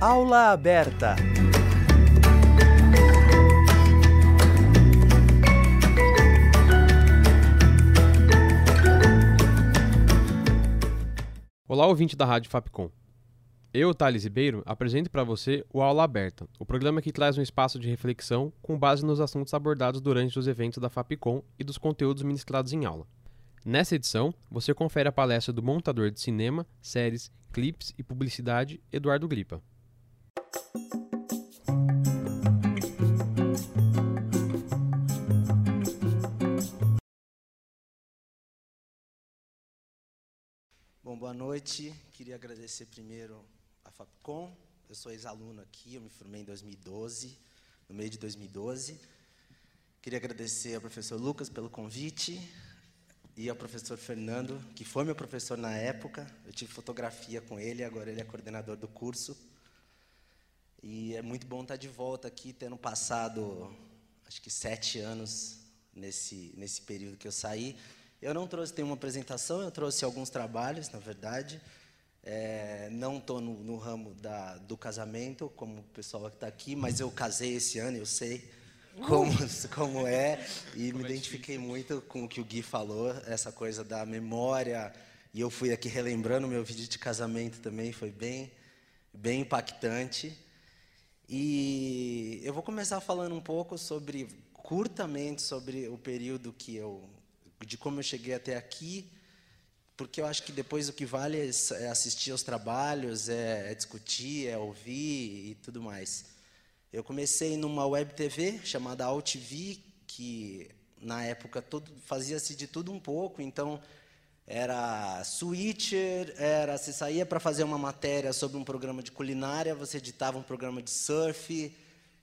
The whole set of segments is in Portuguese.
Aula aberta. Olá, ouvinte da Rádio Fapcom. Eu, Thales Ribeiro, apresento para você o Aula Aberta, o programa que traz um espaço de reflexão com base nos assuntos abordados durante os eventos da Fapcom e dos conteúdos ministrados em aula. Nessa edição, você confere a palestra do montador de cinema, séries, clipes e publicidade Eduardo Gripa. Boa noite. Queria agradecer primeiro a Fapcom. Eu sou ex-aluno aqui, eu me formei em 2012, no meio de 2012. Queria agradecer ao professor Lucas pelo convite e ao professor Fernando, que foi meu professor na época. Eu tive fotografia com ele, agora ele é coordenador do curso. E é muito bom estar de volta aqui, tendo passado, acho que sete anos nesse, nesse período que eu saí. Eu não trouxe nenhuma apresentação, eu trouxe alguns trabalhos, na verdade. É, não estou no, no, ramo da, do casamento, como o pessoal que está aqui, mas eu casei esse ano, eu sei como, como é, e me identifiquei muito com o que o Gui falou, essa coisa da memória, e eu fui aqui relembrando meu vídeo de casamento também, foi bem, bem impactante. E eu vou começar falando um pouco sobre, curtamente, sobre o período que eu de como eu cheguei até aqui, porque eu acho que depois o que vale é assistir aos trabalhos, é, é discutir, é ouvir e tudo mais. Eu comecei numa web TV chamada AltV, que na época fazia-se de tudo um pouco, então era switcher, era você saía para fazer uma matéria sobre um programa de culinária, você editava um programa de surf,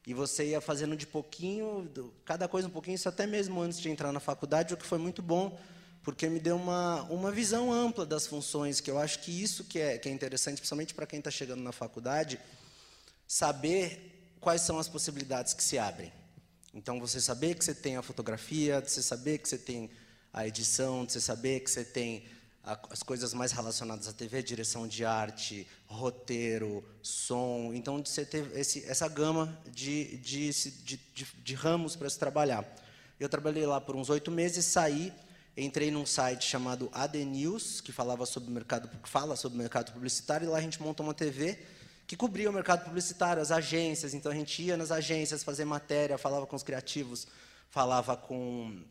e você ia fazendo de pouquinho, cada coisa um pouquinho, isso até mesmo antes de entrar na faculdade, o que foi muito bom, porque me deu uma, uma visão ampla das funções, que eu acho que isso que é, que é interessante, principalmente para quem está chegando na faculdade, saber quais são as possibilidades que se abrem. Então, você saber que você tem a fotografia, você saber que você tem a edição, você saber que você tem as coisas mais relacionadas à TV, direção de arte, roteiro, som. Então, você ter esse, essa gama de, de, de, de, ramos para se trabalhar. Eu trabalhei lá por uns oito meses, saí, entrei num site chamado AD News, que falava sobre mercado, fala sobre mercado publicitário, e lá a gente montou uma TV que cobria o mercado publicitário, as agências. Então, a gente ia nas agências fazer matéria, falava com os criativos, falava com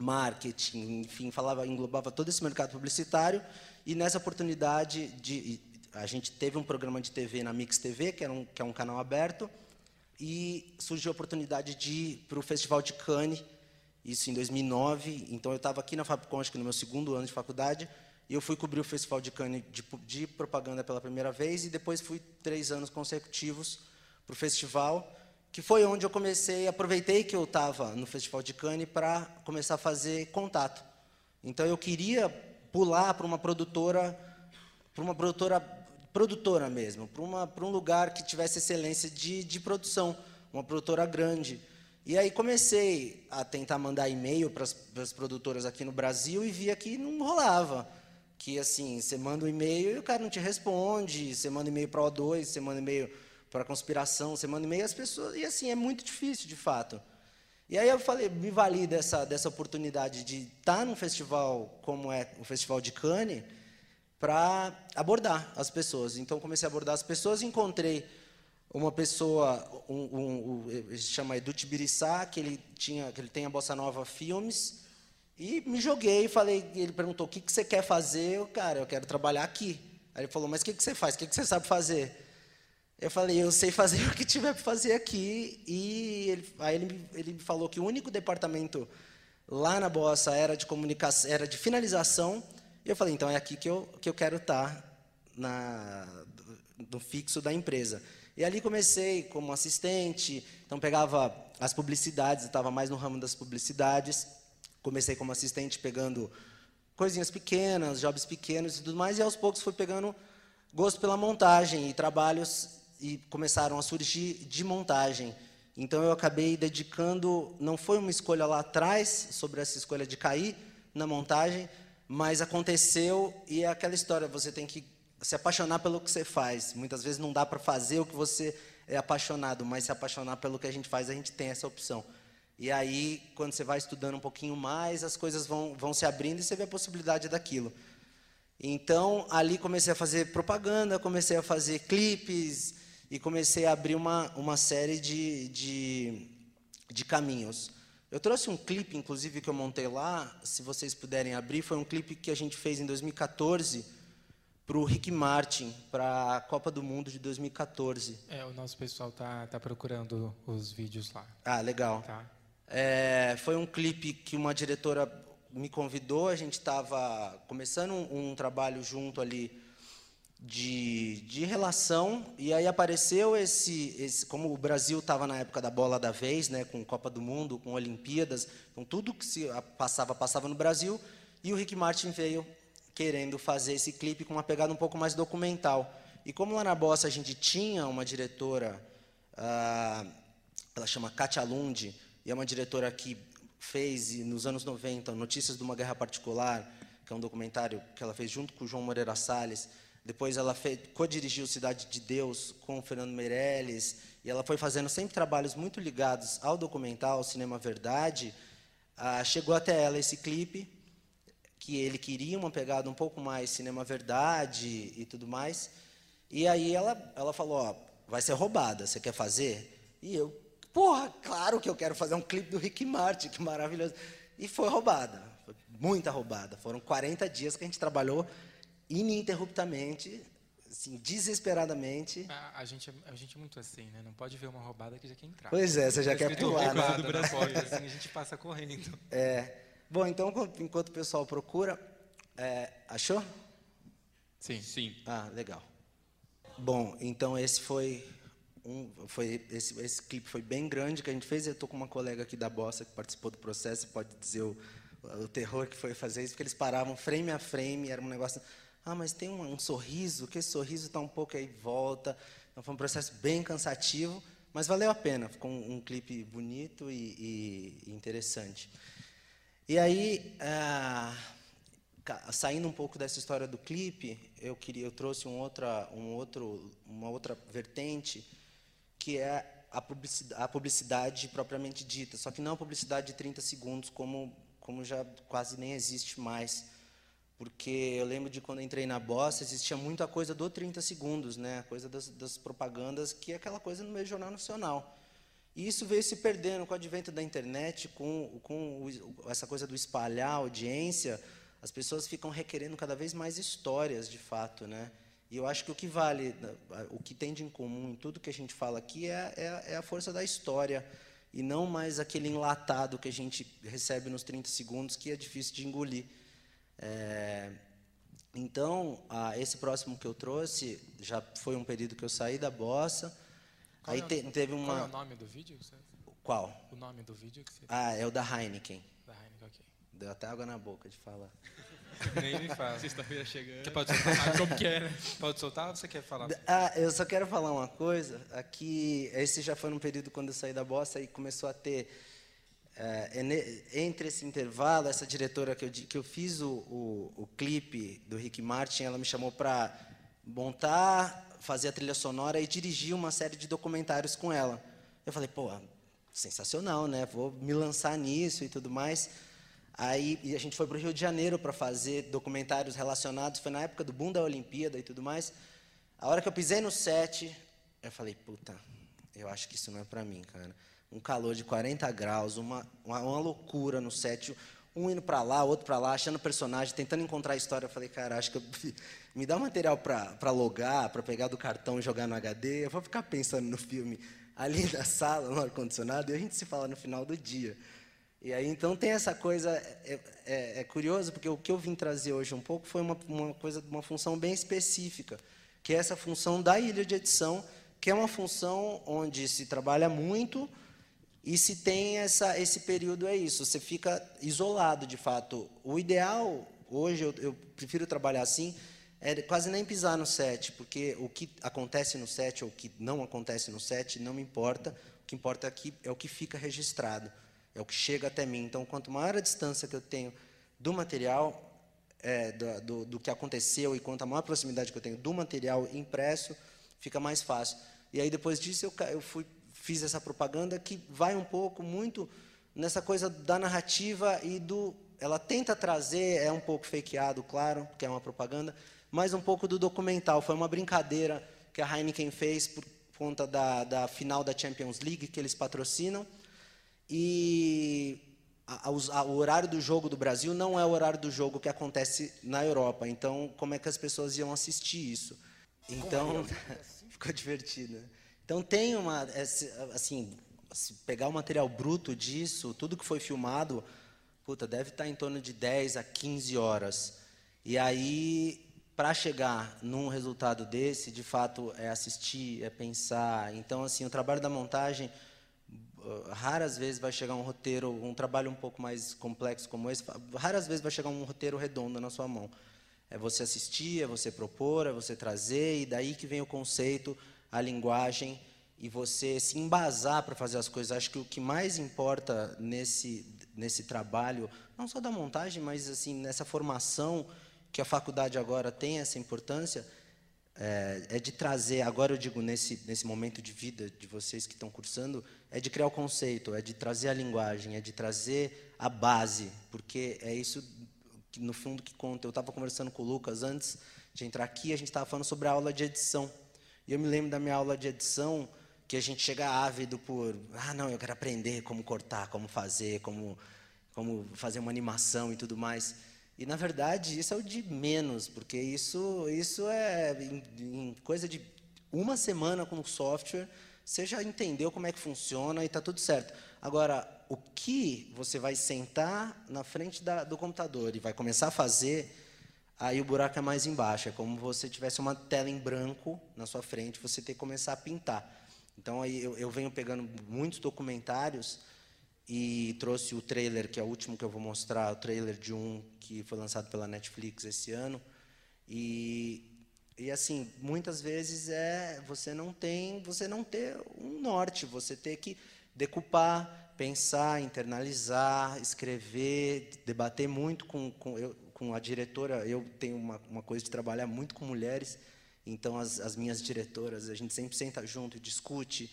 marketing, enfim, falava, englobava todo esse mercado publicitário. E nessa oportunidade de, a gente teve um programa de TV na Mix TV, que, era um, que é um canal aberto, e surgiu a oportunidade de ir para o Festival de Cannes, isso em 2009. Então eu estava aqui na Fabcon, acho que no meu segundo ano de faculdade, e eu fui cobrir o Festival de Cannes de, de propaganda pela primeira vez, e depois fui três anos consecutivos para o festival que foi onde eu comecei, aproveitei que eu estava no Festival de Cannes para começar a fazer contato. Então eu queria pular para uma produtora, para uma produtora, produtora mesmo, para um lugar que tivesse excelência de, de produção, uma produtora grande. E aí comecei a tentar mandar e-mail para as produtoras aqui no Brasil e via que não rolava. Que assim, você manda um e-mail e o cara não te responde, você manda e-mail para o O2, você manda e-mail para conspiração, você manda e-mail, as pessoas. E assim, é muito difícil, de fato. E aí eu falei, me vali dessa, dessa oportunidade de estar num festival como é o Festival de Cannes para abordar as pessoas. Então comecei a abordar as pessoas e encontrei uma pessoa, um, um, um se chama Edu Tibiriçá, que ele tinha, que ele tem a Bossa Nova Filmes, e me joguei e falei, ele perguntou, o que, que você quer fazer? Eu, cara, eu quero trabalhar aqui. Aí ele falou, mas o que, que você faz? O que, que você sabe fazer? Eu falei, eu sei fazer o que tiver para fazer aqui. E ele, aí ele, ele me falou que o único departamento lá na Bossa era de comunicação, era de finalização. E eu falei, então é aqui que eu, que eu quero estar tá na, no fixo da empresa. E ali comecei como assistente, então pegava as publicidades, estava mais no ramo das publicidades. Comecei como assistente pegando coisinhas pequenas, jobs pequenos e tudo mais, e aos poucos fui pegando gosto pela montagem e trabalhos e começaram a surgir de montagem. Então eu acabei dedicando, não foi uma escolha lá atrás sobre essa escolha de cair na montagem, mas aconteceu e é aquela história, você tem que se apaixonar pelo que você faz. Muitas vezes não dá para fazer o que você é apaixonado, mas se apaixonar pelo que a gente faz, a gente tem essa opção. E aí, quando você vai estudando um pouquinho mais, as coisas vão, vão se abrindo e você vê a possibilidade daquilo. Então, ali comecei a fazer propaganda, comecei a fazer clipes e comecei a abrir uma, uma série de, de, de caminhos. Eu trouxe um clipe, inclusive, que eu montei lá, se vocês puderem abrir, foi um clipe que a gente fez em 2014 para o Rick Martin, para a Copa do Mundo de 2014. É, o nosso pessoal tá, tá procurando os vídeos lá. Ah, legal. Tá. É, foi um clipe que uma diretora me convidou, a gente estava começando um, um, trabalho junto ali de, de relação, e aí apareceu esse, esse como o Brasil estava na época da bola da vez, né, com Copa do Mundo, com Olimpíadas, então tudo que se passava, passava no Brasil, e o Rick Martin veio querendo fazer esse clipe com uma pegada um pouco mais documental. E como lá na Bossa a gente tinha uma diretora, ah, ela chama Katia Lund, e é uma diretora que fez, nos anos 90, Notícias de uma Guerra Particular, que é um documentário que ela fez junto com o João Moreira Salles. Depois ela co-dirigiu Cidade de Deus com o Fernando Meirelles, e ela foi fazendo sempre trabalhos muito ligados ao documental, ao cinema verdade. Ah, chegou até ela esse clipe, que ele queria uma pegada um pouco mais cinema verdade e tudo mais. E aí ela, ela falou, ó, vai ser roubada, você quer fazer? E eu, Porra, claro que eu quero fazer um clipe do Rick Martin, que maravilhoso. E foi roubada, foi muita roubada. Foram 40 dias que a gente trabalhou ininterruptamente, assim, desesperadamente. A, a, gente, a gente é muito assim, né? Não pode ver uma roubada que já quer entrar. Pois é, você já quer pular. Né? Do Brasil, assim, a gente passa correndo. É. Bom, então, enquanto o pessoal procura, é, achou? Sim. Sim. Ah, legal. Bom, então esse foi um, foi esse, esse clipe foi bem grande que a gente fez. Eu estou com uma colega aqui da Bossa que participou do processo e pode dizer o, o terror que foi fazer isso, porque eles paravam frame a frame, era um negócio. Ah, mas tem um, um sorriso, que esse sorriso está um pouco aí volta. Então foi um processo bem cansativo, mas valeu a pena. Ficou um, um clipe bonito e, e, interessante. E aí, ah, saindo um pouco dessa história do clipe, eu queria, eu trouxe um outra, um outro, uma outra vertente que é a publicidade, a publicidade, propriamente dita, só que não a publicidade de 30 segundos, como, como já quase nem existe mais. Porque eu lembro de quando entrei na Bossa, existia muita coisa do 30 segundos, né? a coisa das, das propagandas, que é aquela coisa no meio jornal nacional. E isso veio se perdendo com o advento da internet, com, com o, essa coisa do espalhar audiência, as pessoas ficam requerendo cada vez mais histórias, de fato. Né? E eu acho que o que vale, o que tem de comum em tudo que a gente fala aqui é, é, é, a força da história, e não mais aquele enlatado que a gente recebe nos 30 segundos, que é difícil de engolir. É, então, ah, esse próximo que eu trouxe, já foi um período que eu saí da bossa. Qual aí é te, teve uma. Qual é o nome do vídeo? Qual? O nome do vídeo que você. Ah, é o da Heineken. Da Heineken, ok. Deu até água na boca de falar. Nem me fala. Sexta-feira chegando. Você pode soltar? Como que é, né? Pode soltar ou você quer falar? Ah, eu só quero falar uma coisa. Aqui, esse já foi num período quando eu saí da bossa e começou a ter é, entre esse intervalo, essa diretora que eu, que eu fiz o, o, o clipe do Rick Martin, ela me chamou para montar, fazer a trilha sonora e dirigir uma série de documentários com ela. Eu falei, pô, sensacional, né? Vou me lançar nisso e tudo mais. Aí a gente foi para o Rio de Janeiro para fazer documentários relacionados. Foi na época do boom da Olimpíada e tudo mais. A hora que eu pisei no set, eu falei, puta, eu acho que isso não é para mim, cara. Um calor de 40 graus, uma, uma, uma loucura no set, um indo para lá, outro para lá, achando personagem, tentando encontrar a história. Eu falei, cara, acho que eu, me dá material para logar, para pegar do cartão e jogar no HD. Eu vou ficar pensando no filme ali da sala, no ar-condicionado, e a gente se fala no final do dia. E aí, então, tem essa coisa, é, é, é, curioso, porque o que eu vim trazer hoje um pouco foi uma, uma coisa, uma função bem específica, que é essa função da ilha de edição, que é uma função onde se trabalha muito e se tem essa, esse período, é isso, você fica isolado, de fato. O ideal, hoje, eu, eu prefiro trabalhar assim, é quase nem pisar no set, porque o que acontece no set ou o que não acontece no set não me importa, o que importa aqui é o que fica registrado. É o que chega até mim. Então, quanto maior a distância que eu tenho do material, é, do, do, do, que aconteceu e quanto a maior proximidade que eu tenho do material impresso, fica mais fácil. E aí depois disso eu, eu fui, fiz essa propaganda que vai um pouco muito nessa coisa da narrativa e do ela tenta trazer é um pouco fakeado, claro, porque é uma propaganda, mas um pouco do documental. Foi uma brincadeira que a Heineken fez por conta da, da final da Champions League que eles patrocinam e a, a, o horário do jogo do Brasil não é o horário do jogo que acontece na Europa. Então, como é que as pessoas iam assistir isso? Então, ficou divertido. Então, tem uma. Assim, se pegar o material bruto disso, tudo que foi filmado, puta, deve estar em torno de 10 a 15 horas. E aí, para chegar num resultado desse, de fato, é assistir, é pensar. Então, assim, o trabalho da montagem Uh, raras vezes vai chegar um roteiro, um trabalho um pouco mais complexo como esse, raras vezes vai chegar um roteiro redondo na sua mão. É você assistir, é você propor, é você trazer, e daí que vem o conceito, a linguagem, e você se embasar para fazer as coisas. Acho que o que mais importa nesse, nesse trabalho, não só da montagem, mas assim nessa formação que a faculdade agora tem essa importância, é, é, de trazer, agora eu digo nesse, nesse momento de vida de vocês que estão cursando, é de criar o conceito, é de trazer a linguagem, é de trazer a base, porque é isso que, no fundo que conta. Eu estava conversando com o Lucas antes de entrar aqui, a gente estava falando sobre a aula de edição. E eu me lembro da minha aula de edição, que a gente chega ávido por, ah, não, eu quero aprender como cortar, como fazer, como, como fazer uma animação e tudo mais. E na verdade isso é o de menos, porque isso, isso é em, em coisa de uma semana com o software, você já entendeu como é que funciona e está tudo certo. Agora, o que você vai sentar na frente da, do computador e vai começar a fazer, aí o buraco é mais embaixo. É como você tivesse uma tela em branco na sua frente, você tem que começar a pintar. Então, aí eu, eu venho pegando muitos documentários e trouxe o trailer, que é o último que eu vou mostrar, o trailer de um que foi lançado pela Netflix esse ano. E, e assim, muitas vezes é você não tem, você não ter um norte, você ter que decupar, pensar, internalizar, escrever, debater muito com, com, eu, com a diretora. Eu tenho uma, uma coisa de trabalhar muito com mulheres, então as, as minhas diretoras, a gente sempre senta junto e discute,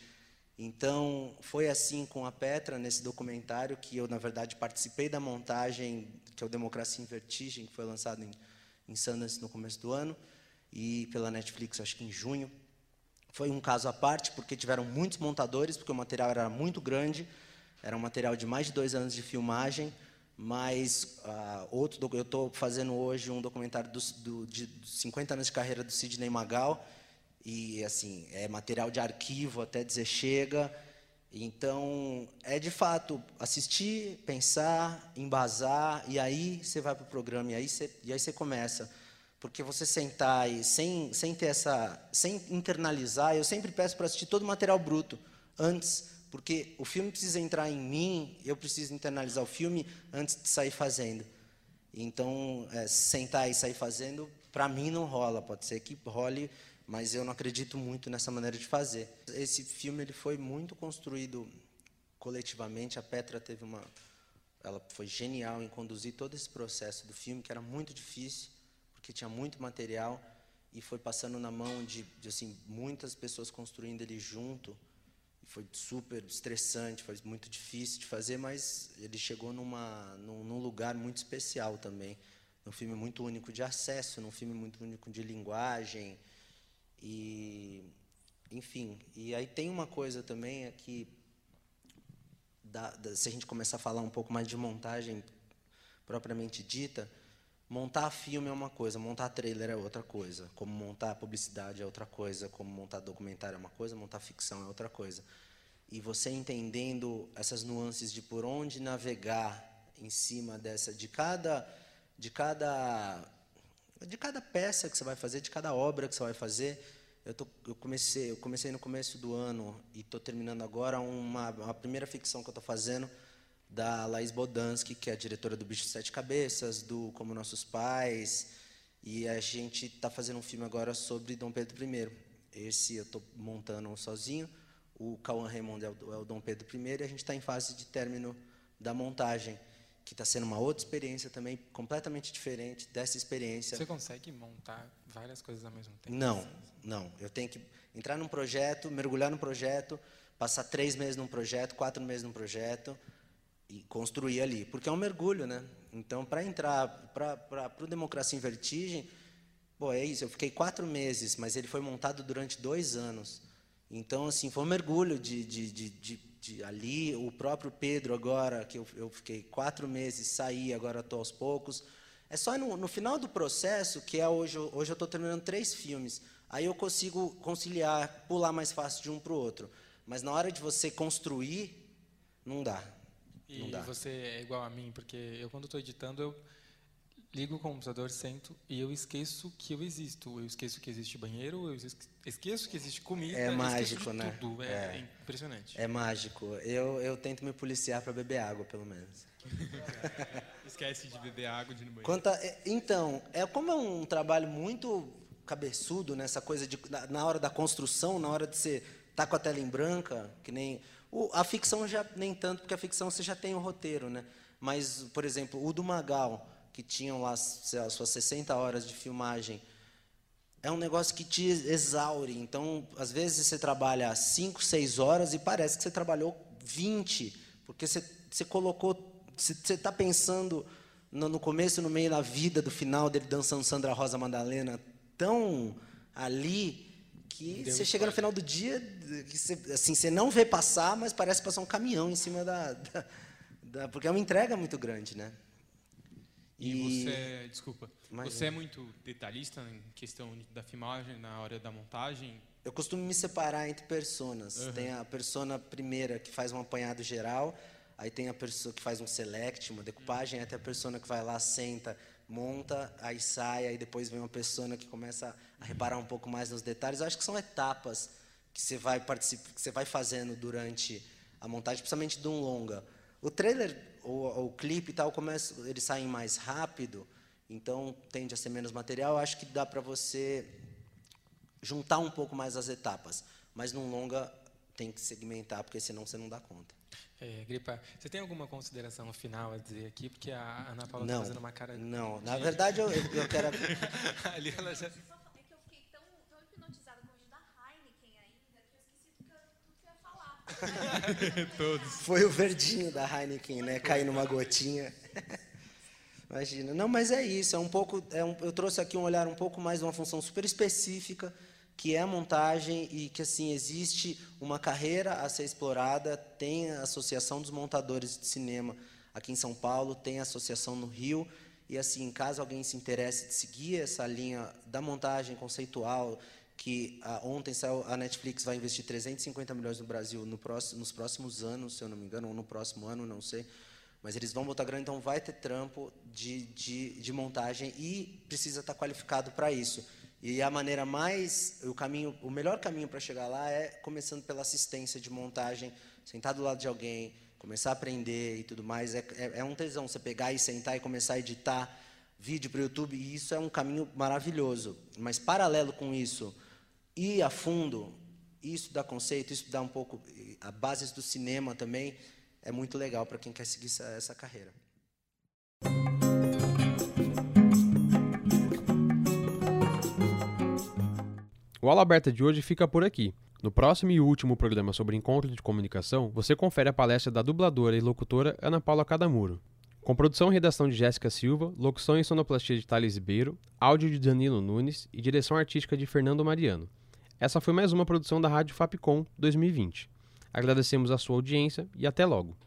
então, foi assim com a Petra, nesse documentário, que eu, na verdade, participei da montagem, que é o Democracia em Vertigem, que foi lançado em, em Sundance no começo do ano, e pela Netflix, acho que em junho. Foi um caso à parte, porque tiveram muitos montadores, porque o material era muito grande, era um material de mais de dois anos de filmagem, mas uh, outro, eu estou fazendo hoje um documentário do, do, de 50 anos de carreira do Sidney Magal, e assim é material de arquivo até dizer chega. Então é de fato assistir, pensar, embasar e aí você vai para o programa e aí você, e aí você começa, porque você sentar e sem sem ter essa sem internalizar, eu sempre peço para assistir todo o material bruto antes, porque o filme precisa entrar em mim, eu preciso internalizar o filme antes de sair fazendo. Então é, sentar e sair fazendo para mim não rola, pode ser que role mas eu não acredito muito nessa maneira de fazer. Esse filme ele foi muito construído coletivamente. A Petra teve uma, ela foi genial em conduzir todo esse processo do filme, que era muito difícil, porque tinha muito material e foi passando na mão de, de assim muitas pessoas construindo ele junto. Foi super estressante, foi muito difícil de fazer, mas ele chegou numa, num, num lugar muito especial também. Num filme muito único de acesso, num filme muito único de linguagem e, enfim, e aí tem uma coisa também é que, se a gente começar a falar um pouco mais de montagem propriamente dita, montar filme é uma coisa, montar trailer é outra coisa, como montar publicidade é outra coisa, como montar documentário é uma coisa, montar ficção é outra coisa. E você entendendo essas nuances de por onde navegar em cima dessa de cada de cada de cada peça que você vai fazer, de cada obra que você vai fazer. Eu, tô, eu comecei, eu comecei no começo do ano e estou terminando agora uma, uma primeira ficção que eu estou fazendo da Laís Bodansky, que é a diretora do Bicho de Sete Cabeças, do Como Nossos Pais, e a gente está fazendo um filme agora sobre Dom Pedro I. Esse eu estou montando sozinho, o Cauã Raymond é o, é o Dom Pedro I, e a gente está em fase de término da montagem. que está sendo uma outra experiência também, completamente diferente dessa experiência. Você consegue montar várias coisas ao mesmo tempo? Não, não. Eu tenho que entrar num projeto, mergulhar no projeto, passar três meses num projeto, quatro meses num projeto e construir ali, porque é um mergulho, né? Então, para entrar para o Democracia em Vertigem, bom, é isso. Eu fiquei quatro meses, mas ele foi montado durante dois anos. Então, assim, foi um mergulho de, de, de, de de ali, o próprio Pedro agora, que eu, eu fiquei quatro meses, saí, agora estou aos poucos. É só no, no, final do processo, que é hoje, hoje eu estou terminando três filmes, aí eu consigo conciliar, pular mais fácil de um para o outro. Mas na hora de você construir, não dá. E não dá. você é igual a mim, porque eu quando estou editando, eu ligo o computador, sento e eu esqueço que eu existo. Eu esqueço que existe banheiro, eu esqueço que existe comida. É mágico, né? Tudo. É, é, impressionante. É mágico. Eu, eu tento me policiar para beber água, pelo menos. Esquece de beber água de no banheiro. Quanto a, é, então, é como é um trabalho muito cabeçudo nessa coisa de na, na hora da construção, na hora de você estar tá com a tela em branca, que nem o, a ficção já nem tanto, porque a ficção você já tem o roteiro, né? Mas, por exemplo, o do Magal, que tinham lá lá, suas 60 horas de filmagem, é um negócio que te exaure. Então, às vezes você trabalha 5, 6 horas e parece que você trabalhou 20, porque você, você colocou, você está pensando no, no começo, no meio, na vida, do final dele dançando Sandra Rosa Madalena, tão ali que Deu você chega no final do dia, que você, assim, você não vê passar, mas parece passar um caminhão em cima da, da, da porque é uma entrega muito grande, né? E, e você, desculpa, você é muito detalhista em questão da filmagem, na hora da montagem? Eu costumo me separar entre personas. Uhum. Tem a persona primeira que faz um apanhado geral, aí tem a pessoa que faz um select, uma decupagem, uhum. tem a persona que vai lá, senta, monta, aí sai, aí depois vem uma persona que começa a reparar um pouco mais nos detalhes. Eu acho que são etapas que você vai participar, que você vai fazendo durante a montagem, principalmente de um longa. O trailer o, o clipe e tal, começa, eles saem mais rápido, então tende a ser menos material. Acho que dá para você juntar um pouco mais as etapas, mas num longa tem que segmentar, porque senão você não dá conta. É, Gripa, você tem alguma consideração final a dizer aqui? Porque a Ana Paula está fazendo uma cara. Não, na verdade eu, eu quero. Ali ela já. Todos. Foi o verdinho da Heineken, né? Cair numa gotinha. Imagina. Não, mas é isso. É um pouco. É um, eu trouxe aqui um olhar um pouco mais de uma função super específica, que é a montagem e que assim existe uma carreira a ser explorada. Tem a Associação dos Montadores de Cinema aqui em São Paulo, tem a associação no Rio. E assim, caso alguém se interesse de seguir essa linha da montagem conceitual, que ah, ontem saiu, a Netflix vai investir 350 milhões no Brasil no próximo, nos próximos anos, se eu não me engano, ou no próximo ano, não sei. Mas eles vão botar grana, então vai ter trampo de, de, de montagem e precisa estar qualificado para isso. E a maneira mais, o caminho, o melhor caminho para chegar lá é começando pela assistência de montagem, sentar do lado de alguém, começar a aprender e tudo mais. É, é, é um tesão você pegar e sentar e começar a editar vídeo para o YouTube, e isso é um caminho maravilhoso. Mas paralelo com isso, ir a fundo, isso dá conceito, isso dá um pouco a bases do cinema também é muito legal para quem quer seguir essa, essa carreira. O Aula Aberta de hoje fica por aqui. No próximo e último programa sobre encontro de comunicação, você confere a palestra da dubladora e locutora Ana Paula Cadamuro. Com produção e redação de Jéssica Silva, locução e sonoplastia de Thales Ribeiro, áudio de Danilo Nunes e direção artística de Fernando Mariano. Essa foi mais uma produção da Rádio Fapcom 2020. Agradecemos a sua audiência e até logo.